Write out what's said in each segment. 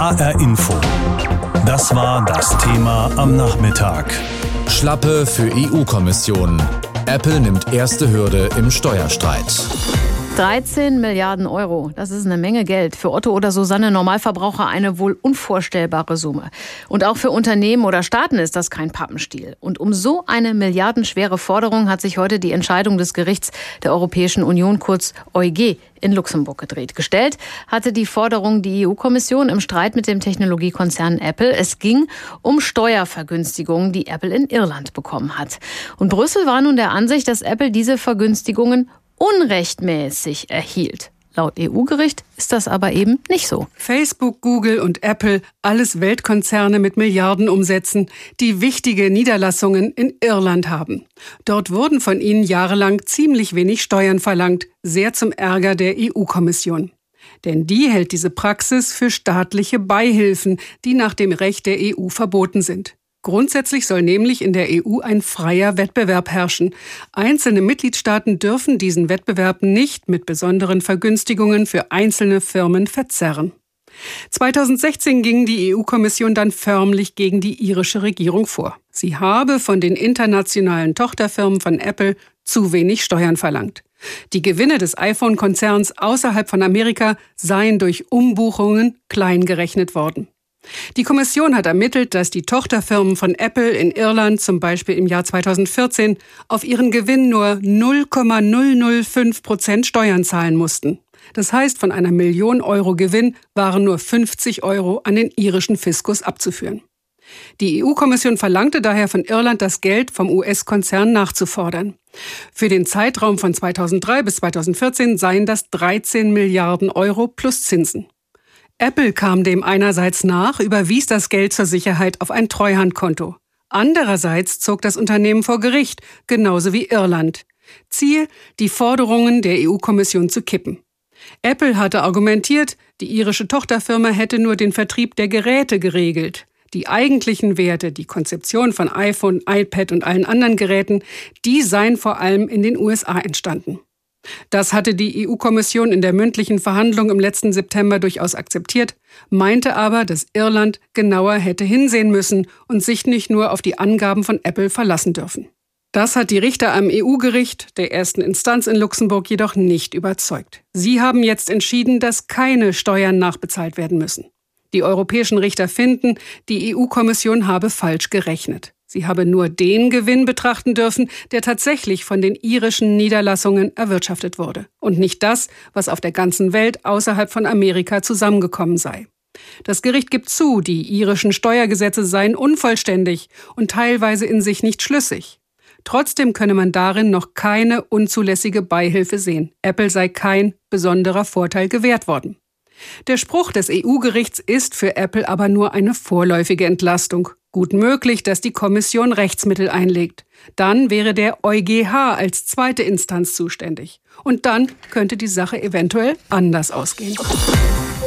HR Info. Das war das Thema am Nachmittag. Schlappe für EU-Kommission. Apple nimmt erste Hürde im Steuerstreit. 13 Milliarden Euro, das ist eine Menge Geld. Für Otto oder Susanne Normalverbraucher eine wohl unvorstellbare Summe. Und auch für Unternehmen oder Staaten ist das kein Pappenstiel. Und um so eine milliardenschwere Forderung hat sich heute die Entscheidung des Gerichts der Europäischen Union, kurz EuG, in Luxemburg gedreht. Gestellt hatte die Forderung die EU-Kommission im Streit mit dem Technologiekonzern Apple. Es ging um Steuervergünstigungen, die Apple in Irland bekommen hat. Und Brüssel war nun der Ansicht, dass Apple diese Vergünstigungen unrechtmäßig erhielt. Laut EU-Gericht ist das aber eben nicht so. Facebook, Google und Apple, alles Weltkonzerne mit Milliardenumsätzen, die wichtige Niederlassungen in Irland haben. Dort wurden von ihnen jahrelang ziemlich wenig Steuern verlangt, sehr zum Ärger der EU-Kommission. Denn die hält diese Praxis für staatliche Beihilfen, die nach dem Recht der EU verboten sind. Grundsätzlich soll nämlich in der EU ein freier Wettbewerb herrschen. Einzelne Mitgliedstaaten dürfen diesen Wettbewerb nicht mit besonderen Vergünstigungen für einzelne Firmen verzerren. 2016 ging die EU-Kommission dann förmlich gegen die irische Regierung vor. Sie habe von den internationalen Tochterfirmen von Apple zu wenig Steuern verlangt. Die Gewinne des iPhone-Konzerns außerhalb von Amerika seien durch Umbuchungen klein gerechnet worden. Die Kommission hat ermittelt, dass die Tochterfirmen von Apple in Irland zum Beispiel im Jahr 2014 auf ihren Gewinn nur 0,005 Prozent Steuern zahlen mussten. Das heißt, von einer Million Euro Gewinn waren nur 50 Euro an den irischen Fiskus abzuführen. Die EU-Kommission verlangte daher von Irland, das Geld vom US-Konzern nachzufordern. Für den Zeitraum von 2003 bis 2014 seien das 13 Milliarden Euro plus Zinsen. Apple kam dem einerseits nach, überwies das Geld zur Sicherheit auf ein Treuhandkonto. Andererseits zog das Unternehmen vor Gericht, genauso wie Irland. Ziel, die Forderungen der EU-Kommission zu kippen. Apple hatte argumentiert, die irische Tochterfirma hätte nur den Vertrieb der Geräte geregelt. Die eigentlichen Werte, die Konzeption von iPhone, iPad und allen anderen Geräten, die seien vor allem in den USA entstanden. Das hatte die EU-Kommission in der mündlichen Verhandlung im letzten September durchaus akzeptiert, meinte aber, dass Irland genauer hätte hinsehen müssen und sich nicht nur auf die Angaben von Apple verlassen dürfen. Das hat die Richter am EU-Gericht der ersten Instanz in Luxemburg jedoch nicht überzeugt. Sie haben jetzt entschieden, dass keine Steuern nachbezahlt werden müssen. Die europäischen Richter finden, die EU-Kommission habe falsch gerechnet. Sie habe nur den Gewinn betrachten dürfen, der tatsächlich von den irischen Niederlassungen erwirtschaftet wurde, und nicht das, was auf der ganzen Welt außerhalb von Amerika zusammengekommen sei. Das Gericht gibt zu, die irischen Steuergesetze seien unvollständig und teilweise in sich nicht schlüssig. Trotzdem könne man darin noch keine unzulässige Beihilfe sehen. Apple sei kein besonderer Vorteil gewährt worden. Der Spruch des EU-Gerichts ist für Apple aber nur eine vorläufige Entlastung Gut möglich, dass die Kommission Rechtsmittel einlegt. Dann wäre der EuGH als zweite Instanz zuständig. Und dann könnte die Sache eventuell anders ausgehen.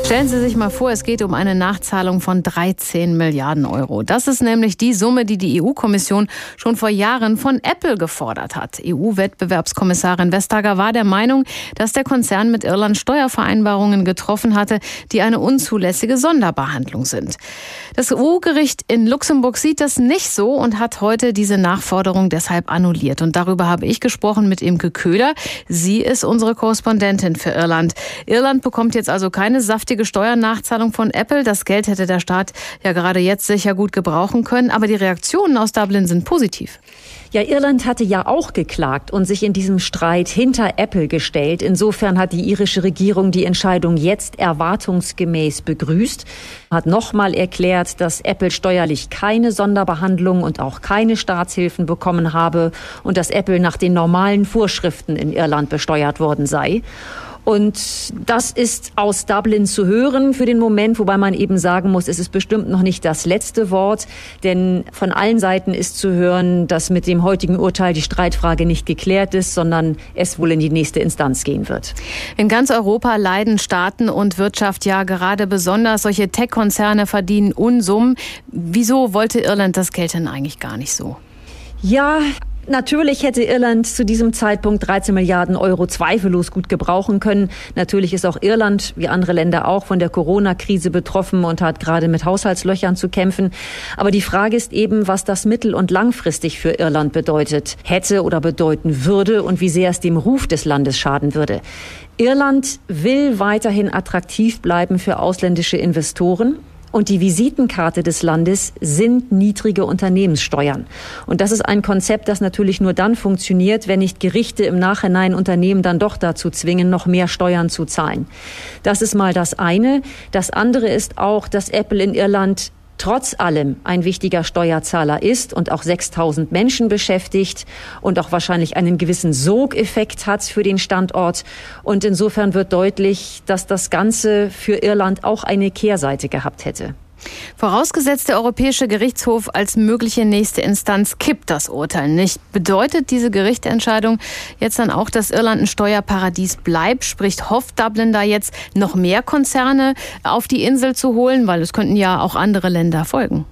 Stellen Sie sich mal vor, es geht um eine Nachzahlung von 13 Milliarden Euro. Das ist nämlich die Summe, die die EU-Kommission schon vor Jahren von Apple gefordert hat. EU-Wettbewerbskommissarin Vestager war der Meinung, dass der Konzern mit Irland Steuervereinbarungen getroffen hatte, die eine unzulässige Sonderbehandlung sind. Das EU-Gericht in Luxemburg sieht das nicht so und hat heute diese Nachforderung deshalb annulliert. Und darüber habe ich gesprochen mit Imke Köhler. Sie ist unsere Korrespondentin für Irland. Irland bekommt jetzt also keine saftige künftige Steuernachzahlung von Apple. Das Geld hätte der Staat ja gerade jetzt sicher gut gebrauchen können. Aber die Reaktionen aus Dublin sind positiv. Ja, Irland hatte ja auch geklagt und sich in diesem Streit hinter Apple gestellt. Insofern hat die irische Regierung die Entscheidung jetzt erwartungsgemäß begrüßt, hat nochmal erklärt, dass Apple steuerlich keine Sonderbehandlung und auch keine Staatshilfen bekommen habe und dass Apple nach den normalen Vorschriften in Irland besteuert worden sei. Und das ist aus Dublin zu hören für den Moment, wobei man eben sagen muss, es ist bestimmt noch nicht das letzte Wort, denn von allen Seiten ist zu hören, dass mit dem heutigen Urteil die Streitfrage nicht geklärt ist, sondern es wohl in die nächste Instanz gehen wird. In ganz Europa leiden Staaten und Wirtschaft ja gerade besonders. Solche Tech-Konzerne verdienen Unsummen. Wieso wollte Irland das Geld denn eigentlich gar nicht so? Ja, Natürlich hätte Irland zu diesem Zeitpunkt 13 Milliarden Euro zweifellos gut gebrauchen können. Natürlich ist auch Irland, wie andere Länder auch, von der Corona-Krise betroffen und hat gerade mit Haushaltslöchern zu kämpfen. Aber die Frage ist eben, was das mittel- und langfristig für Irland bedeutet, hätte oder bedeuten würde und wie sehr es dem Ruf des Landes schaden würde. Irland will weiterhin attraktiv bleiben für ausländische Investoren. Und die Visitenkarte des Landes sind niedrige Unternehmenssteuern. Und das ist ein Konzept, das natürlich nur dann funktioniert, wenn nicht Gerichte im Nachhinein Unternehmen dann doch dazu zwingen, noch mehr Steuern zu zahlen. Das ist mal das eine. Das andere ist auch, dass Apple in Irland trotz allem ein wichtiger Steuerzahler ist und auch 6000 Menschen beschäftigt und auch wahrscheinlich einen gewissen Sogeffekt hat für den Standort. Und insofern wird deutlich, dass das Ganze für Irland auch eine Kehrseite gehabt hätte. Vorausgesetzt, der Europäische Gerichtshof als mögliche nächste Instanz kippt das Urteil nicht. Bedeutet diese Gerichtsentscheidung jetzt dann auch, dass Irland ein Steuerparadies bleibt? Spricht hofft Dublin da jetzt noch mehr Konzerne auf die Insel zu holen? Weil es könnten ja auch andere Länder folgen.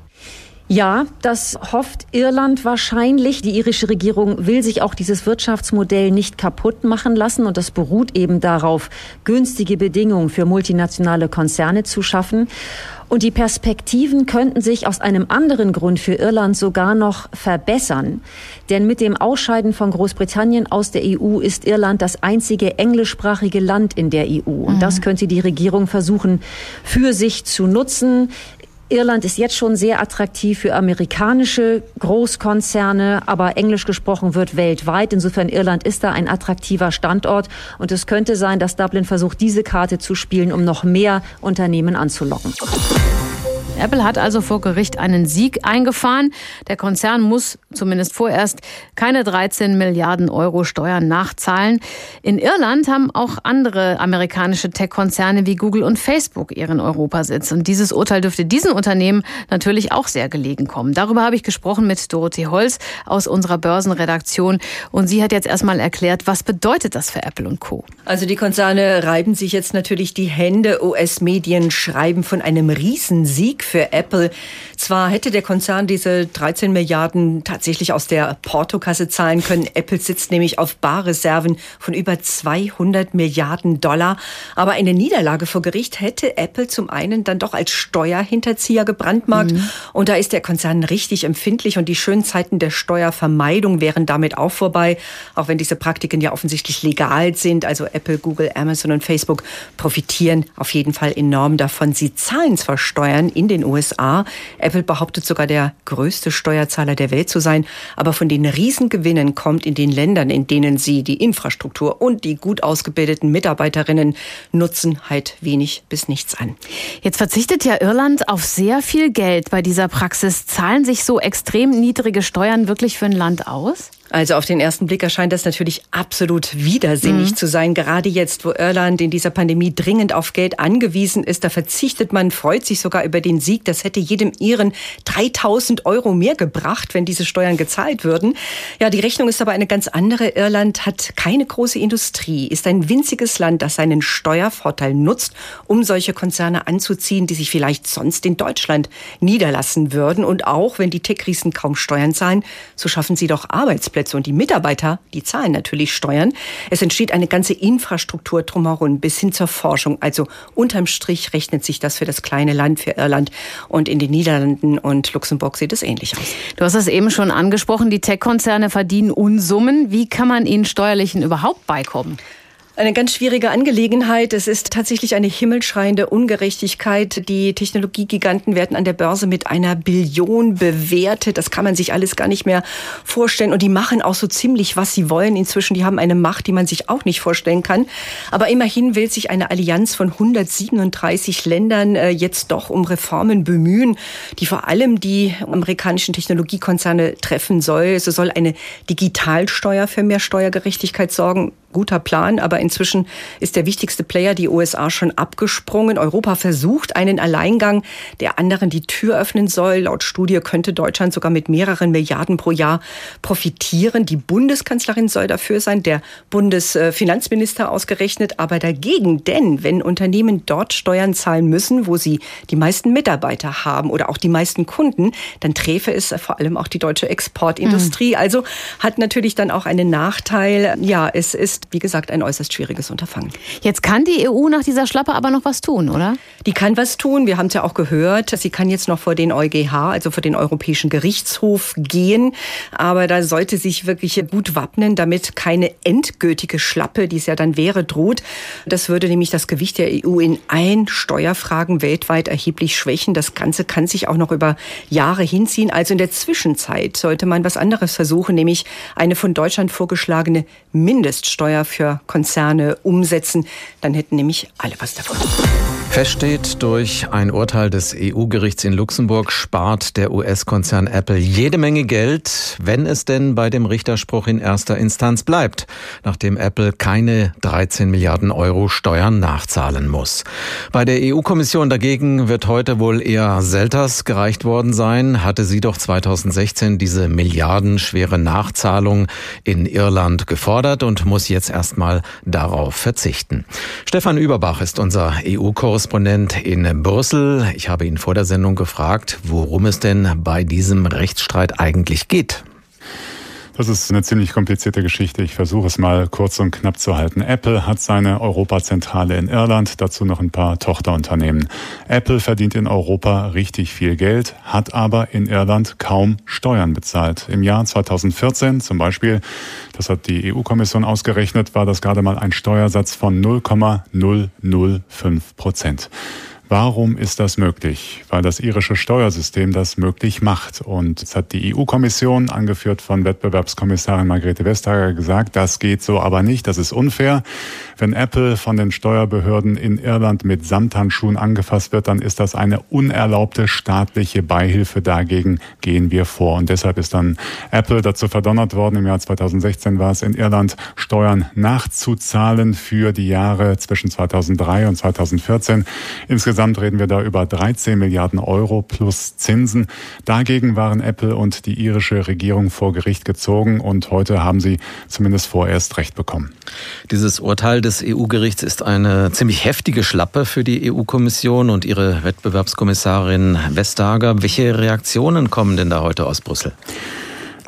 Ja, das hofft Irland wahrscheinlich. Die irische Regierung will sich auch dieses Wirtschaftsmodell nicht kaputt machen lassen und das beruht eben darauf, günstige Bedingungen für multinationale Konzerne zu schaffen. Und die Perspektiven könnten sich aus einem anderen Grund für Irland sogar noch verbessern. Denn mit dem Ausscheiden von Großbritannien aus der EU ist Irland das einzige englischsprachige Land in der EU. Und das mhm. könnte die Regierung versuchen, für sich zu nutzen. Irland ist jetzt schon sehr attraktiv für amerikanische Großkonzerne, aber Englisch gesprochen wird weltweit. Insofern Irland ist da ein attraktiver Standort und es könnte sein, dass Dublin versucht, diese Karte zu spielen, um noch mehr Unternehmen anzulocken. Apple hat also vor Gericht einen Sieg eingefahren. Der Konzern muss zumindest vorerst keine 13 Milliarden Euro Steuern nachzahlen. In Irland haben auch andere amerikanische Tech-Konzerne wie Google und Facebook ihren Europasitz. Und dieses Urteil dürfte diesen Unternehmen natürlich auch sehr gelegen kommen. Darüber habe ich gesprochen mit Dorothee Holz aus unserer Börsenredaktion. Und sie hat jetzt erstmal erklärt, was bedeutet das für Apple und Co. Also die Konzerne reiben sich jetzt natürlich die Hände. US-Medien schreiben von einem Riesensieg für Apple. Zwar hätte der Konzern diese 13 Milliarden tatsächlich aus der Portokasse zahlen können. Apple sitzt nämlich auf Barreserven von über 200 Milliarden Dollar. Aber eine Niederlage vor Gericht hätte Apple zum einen dann doch als Steuerhinterzieher gebrandmarkt. Mhm. Und da ist der Konzern richtig empfindlich und die schönen Zeiten der Steuervermeidung wären damit auch vorbei. Auch wenn diese Praktiken ja offensichtlich legal sind. Also Apple, Google, Amazon und Facebook profitieren auf jeden Fall enorm davon. Sie zahlen zwar Steuern in den USA. Apple behauptet sogar der größte Steuerzahler der Welt zu sein. Aber von den Riesengewinnen kommt in den Ländern, in denen sie die Infrastruktur und die gut ausgebildeten Mitarbeiterinnen nutzen, halt wenig bis nichts an. Jetzt verzichtet ja Irland auf sehr viel Geld bei dieser Praxis. Zahlen sich so extrem niedrige Steuern wirklich für ein Land aus? Also auf den ersten Blick erscheint das natürlich absolut widersinnig mhm. zu sein. Gerade jetzt, wo Irland in dieser Pandemie dringend auf Geld angewiesen ist, da verzichtet man, freut sich sogar über den Sieg. Das hätte jedem Iren 3000 Euro mehr gebracht, wenn diese Steuern gezahlt würden. Ja, die Rechnung ist aber eine ganz andere. Irland hat keine große Industrie, ist ein winziges Land, das seinen Steuervorteil nutzt, um solche Konzerne anzuziehen, die sich vielleicht sonst in Deutschland niederlassen würden. Und auch wenn die Tech-Riesen kaum Steuern zahlen, so schaffen sie doch Arbeitsplätze. Arbeitsplätze und die Mitarbeiter, die zahlen natürlich Steuern. Es entsteht eine ganze Infrastruktur drumherum bis hin zur Forschung. Also unterm Strich rechnet sich das für das kleine Land, für Irland und in den Niederlanden und Luxemburg sieht es ähnlich aus. Du hast es eben schon angesprochen, die Tech-Konzerne verdienen Unsummen. Wie kann man ihnen steuerlichen überhaupt beikommen? Eine ganz schwierige Angelegenheit. Es ist tatsächlich eine himmelschreiende Ungerechtigkeit. Die Technologiegiganten werden an der Börse mit einer Billion bewertet. Das kann man sich alles gar nicht mehr vorstellen. Und die machen auch so ziemlich, was sie wollen. Inzwischen, die haben eine Macht, die man sich auch nicht vorstellen kann. Aber immerhin will sich eine Allianz von 137 Ländern äh, jetzt doch um Reformen bemühen, die vor allem die amerikanischen Technologiekonzerne treffen soll. So soll eine Digitalsteuer für mehr Steuergerechtigkeit sorgen guter Plan, aber inzwischen ist der wichtigste Player, die USA, schon abgesprungen. Europa versucht einen Alleingang, der anderen die Tür öffnen soll. Laut Studie könnte Deutschland sogar mit mehreren Milliarden pro Jahr profitieren. Die Bundeskanzlerin soll dafür sein, der Bundesfinanzminister ausgerechnet, aber dagegen, denn wenn Unternehmen dort Steuern zahlen müssen, wo sie die meisten Mitarbeiter haben oder auch die meisten Kunden, dann träfe es vor allem auch die deutsche Exportindustrie. Mhm. Also hat natürlich dann auch einen Nachteil. Ja, es ist, wie gesagt, ein äußerst schwieriges Unterfangen. Jetzt kann die EU nach dieser Schlappe aber noch was tun, oder? Die kann was tun. Wir haben es ja auch gehört. Sie kann jetzt noch vor den EuGH, also vor den Europäischen Gerichtshof gehen. Aber da sollte sich wirklich gut wappnen, damit keine endgültige Schlappe, die es ja dann wäre, droht. Das würde nämlich das Gewicht der EU in allen Steuerfragen weltweit erheblich schwächen. Das Ganze kann sich auch noch über Jahre hinziehen. Also in der Zwischenzeit sollte man was anderes versuchen, nämlich eine von Deutschland vorgeschlagene Mindeststeuer für Konzerne umsetzen. Dann hätten nämlich alle was davon. Feststeht, durch ein Urteil des EU-Gerichts in Luxemburg spart der US-Konzern Apple jede Menge Geld, wenn es denn bei dem Richterspruch in erster Instanz bleibt, nachdem Apple keine 13 Milliarden Euro Steuern nachzahlen muss. Bei der EU-Kommission dagegen wird heute wohl eher Selters gereicht worden sein, hatte sie doch 2016 diese milliardenschwere Nachzahlung in Irland gefordert und muss jetzt erstmal darauf verzichten. Stefan Überbach ist unser EU-Korrespondent Korrespondent in Brüssel. Ich habe ihn vor der Sendung gefragt, worum es denn bei diesem Rechtsstreit eigentlich geht. Das ist eine ziemlich komplizierte Geschichte. Ich versuche es mal kurz und knapp zu halten. Apple hat seine Europazentrale in Irland, dazu noch ein paar Tochterunternehmen. Apple verdient in Europa richtig viel Geld, hat aber in Irland kaum Steuern bezahlt. Im Jahr 2014 zum Beispiel, das hat die EU-Kommission ausgerechnet, war das gerade mal ein Steuersatz von 0,005 Prozent. Warum ist das möglich? Weil das irische Steuersystem das möglich macht. Und jetzt hat die EU-Kommission, angeführt von Wettbewerbskommissarin Margrethe Vestager, gesagt, das geht so aber nicht, das ist unfair. Wenn Apple von den Steuerbehörden in Irland mit Samthandschuhen angefasst wird, dann ist das eine unerlaubte staatliche Beihilfe. Dagegen gehen wir vor. Und deshalb ist dann Apple dazu verdonnert worden, im Jahr 2016 war es in Irland, Steuern nachzuzahlen für die Jahre zwischen 2003 und 2014. Insgesamt reden wir da über 13 Milliarden Euro plus Zinsen. Dagegen waren Apple und die irische Regierung vor Gericht gezogen und heute haben sie zumindest vorerst Recht bekommen. Dieses Urteil des EU-Gerichts ist eine ziemlich heftige Schlappe für die EU-Kommission und ihre Wettbewerbskommissarin Vestager. Welche Reaktionen kommen denn da heute aus Brüssel?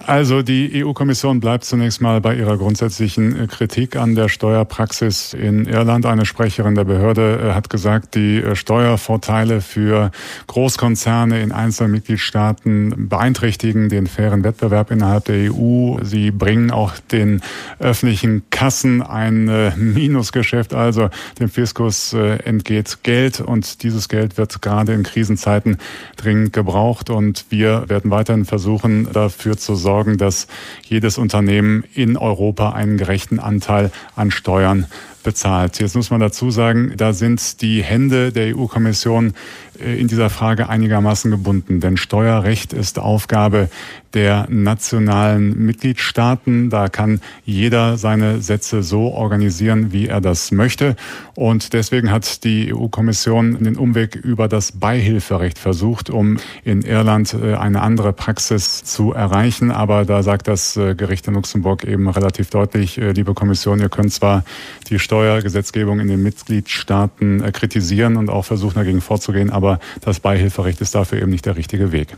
Also die EU-Kommission bleibt zunächst mal bei ihrer grundsätzlichen äh, Kritik an der Steuerpraxis in Irland. Eine Sprecherin der Behörde äh, hat gesagt, die äh, Steuervorteile für Großkonzerne in einzelnen Mitgliedstaaten beeinträchtigen den fairen Wettbewerb innerhalb der EU. Sie bringen auch den öffentlichen Kassen ein Minusgeschäft, also dem Fiskus entgeht Geld und dieses Geld wird gerade in Krisenzeiten dringend gebraucht und wir werden weiterhin versuchen, dafür zu sorgen, sorgen, dass jedes Unternehmen in Europa einen gerechten Anteil an Steuern bezahlt. Jetzt muss man dazu sagen, da sind die Hände der EU-Kommission äh, in dieser Frage einigermaßen gebunden, denn Steuerrecht ist Aufgabe der nationalen Mitgliedstaaten. Da kann jeder seine Sätze so organisieren, wie er das möchte. Und deswegen hat die EU-Kommission den Umweg über das Beihilferecht versucht, um in Irland äh, eine andere Praxis zu erreichen. Aber da sagt das äh, Gericht in Luxemburg eben relativ deutlich, liebe Kommission, ihr könnt zwar die Steuergesetzgebung in den Mitgliedstaaten äh, kritisieren und auch versuchen dagegen vorzugehen, aber das Beihilferecht ist dafür eben nicht der richtige Weg.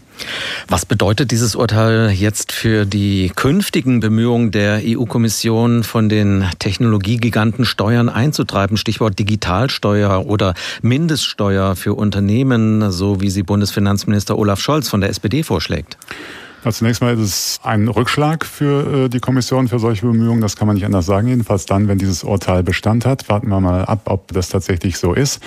Was bedeutet dieses Urteil jetzt für die künftigen Bemühungen der EU-Kommission von den Technologiegiganten Steuern einzutreiben? Stichwort Digitalsteuer oder Mindeststeuer für Unternehmen, so wie sie Bundesfinanzminister Olaf Scholz von der SPD vorschlägt. Also zunächst mal ist es ein Rückschlag für äh, die Kommission für solche Bemühungen. Das kann man nicht anders sagen. Jedenfalls dann, wenn dieses Urteil Bestand hat. Warten wir mal ab, ob das tatsächlich so ist.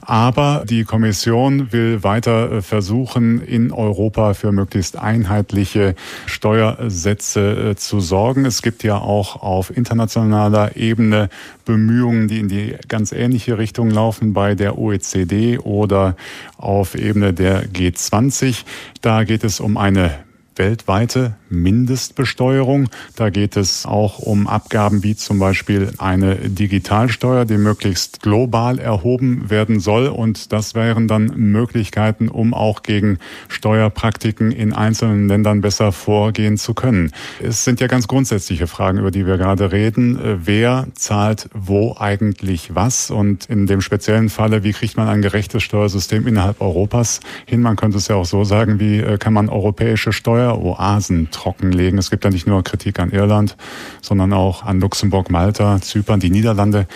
Aber die Kommission will weiter äh, versuchen, in Europa für möglichst einheitliche Steuersätze äh, zu sorgen. Es gibt ja auch auf internationaler Ebene Bemühungen, die in die ganz ähnliche Richtung laufen bei der OECD oder auf Ebene der G20. Da geht es um eine weltweite Mindestbesteuerung. Da geht es auch um Abgaben wie zum Beispiel eine Digitalsteuer, die möglichst global erhoben werden soll. Und das wären dann Möglichkeiten, um auch gegen Steuerpraktiken in einzelnen Ländern besser vorgehen zu können. Es sind ja ganz grundsätzliche Fragen, über die wir gerade reden. Wer zahlt wo eigentlich was? Und in dem speziellen Falle, wie kriegt man ein gerechtes Steuersystem innerhalb Europas hin? Man könnte es ja auch so sagen, wie äh, kann man europäische Steueroasen trockenlegen? Es gibt ja nicht nur Kritik an Irland, sondern auch an Luxemburg, Malta, Zypern, die Niederlande.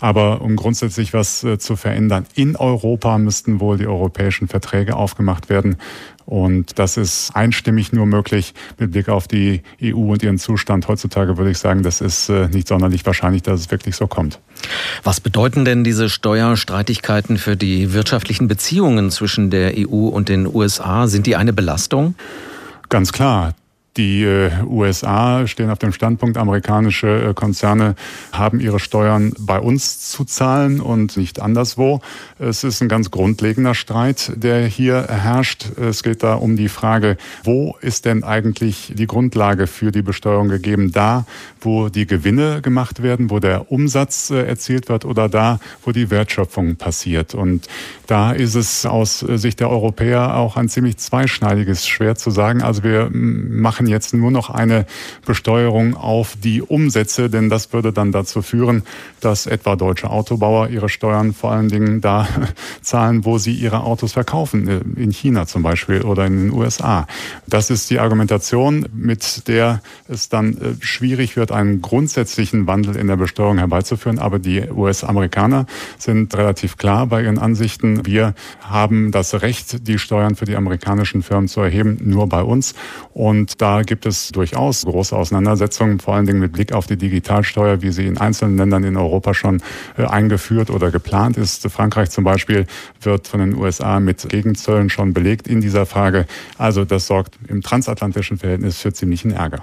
Aber um grundsätzlich was äh, zu verändern in Europa, müssten wohl die europäischen Verträge aufgemacht werden. Und das ist einstimmig nur möglich mit Blick auf die EU und ihren Zustand. Heutzutage würde ich sagen, das ist äh, nicht sonderlich wahrscheinlich, dass es wirklich so kommt. Was bedeuten denn diese Steuerstreitigkeiten für die wirtschaftlichen Beziehungen zwischen der EU und den USA? Sind die eine Belastung? Ganz klar. Die äh, USA stehen auf dem Standpunkt, amerikanische äh, Konzerne haben ihre Steuern bei uns zu zahlen und nicht anderswo. Es ist ein ganz grundlegender Streit, der hier herrscht. Es geht da um die Frage, wo ist denn eigentlich die Grundlage für die Besteuerung gegeben? Da, wo die Gewinne gemacht werden, wo der Umsatz äh, erzielt wird oder da, wo die Wertschöpfung passiert. Und da ist es aus Sicht der Europäer auch ein ziemlich zweischneidiges Schwert zu sagen. Also wir machen machen jetzt nur noch eine Besteuerung auf die Umsätze, denn das würde dann dazu führen, dass etwa deutsche Autobauer ihre Steuern vor allen Dingen da zahlen, wo sie ihre Autos verkaufen, äh, in China zum Beispiel oder in den USA. Das ist die Argumentation, mit der es dann äh, schwierig wird, einen grundsätzlichen Wandel in der Besteuerung herbeizuführen. Aber die US-Amerikaner sind relativ klar bei ihren Ansichten. Wir haben das Recht, die Steuern für die amerikanischen Firmen zu erheben, nur bei uns. Und da gibt es durchaus große Auseinandersetzungen, vor allen Dingen mit Blick auf die Digitalsteuer, wie sie in einzelnen Ländern in Europa schon äh, eingeführt oder geplant ist. Frankreich zum Beispiel wird von den USA mit Gegenzöllen schon belegt in dieser Frage. Also das sorgt im transatlantischen Verhältnis für ziemlichen Ärger.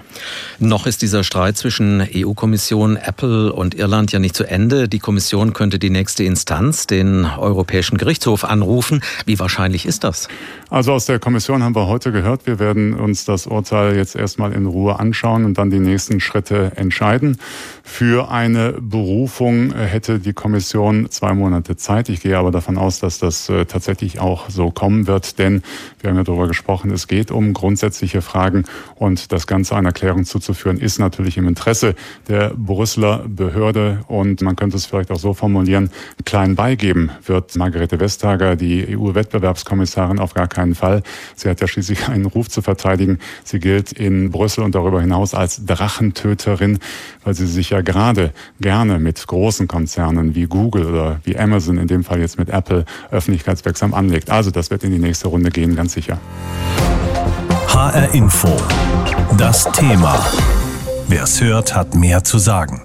Noch ist dieser Streit zwischen EU-Kommission, Apple und Irland ja nicht zu Ende. Die Kommission könnte die nächste Instanz, den Europäischen Gerichtshof, anrufen. Wie wahrscheinlich ist das? Also aus der Kommission haben wir heute gehört, wir werden uns das Urteil jetzt erstmal in Ruhe anschauen und dann die nächsten Schritte entscheiden. Für eine Berufung hätte die Kommission zwei Monate Zeit. Ich gehe aber davon aus, dass das äh, tatsächlich auch so kommen wird, denn wir haben ja darüber gesprochen, es geht um grundsätzliche Fragen und das Ganze einer Klärung zuzuführen ist natürlich im Interesse der Brüsseler Behörde und man könnte es vielleicht auch so formulieren, klein beigeben wird Margarete Vestager, die EU-Wettbewerbskommissarin, auf gar keinen Fall. Sie hat ja schließlich einen Ruf zu verteidigen. Sie gilt in Brüssel und darüber hinaus als Drachentöterin, weil sie sich ja gerade gerne mit großen Konzernen wie Google oder wie Amazon, in dem Fall jetzt mit Apple, öffentlichkeitswirksam anlegt. Also das wird in die nächste Runde gehen, ganz sicher. HR Info. Das Thema. Wer es hört, hat mehr zu sagen.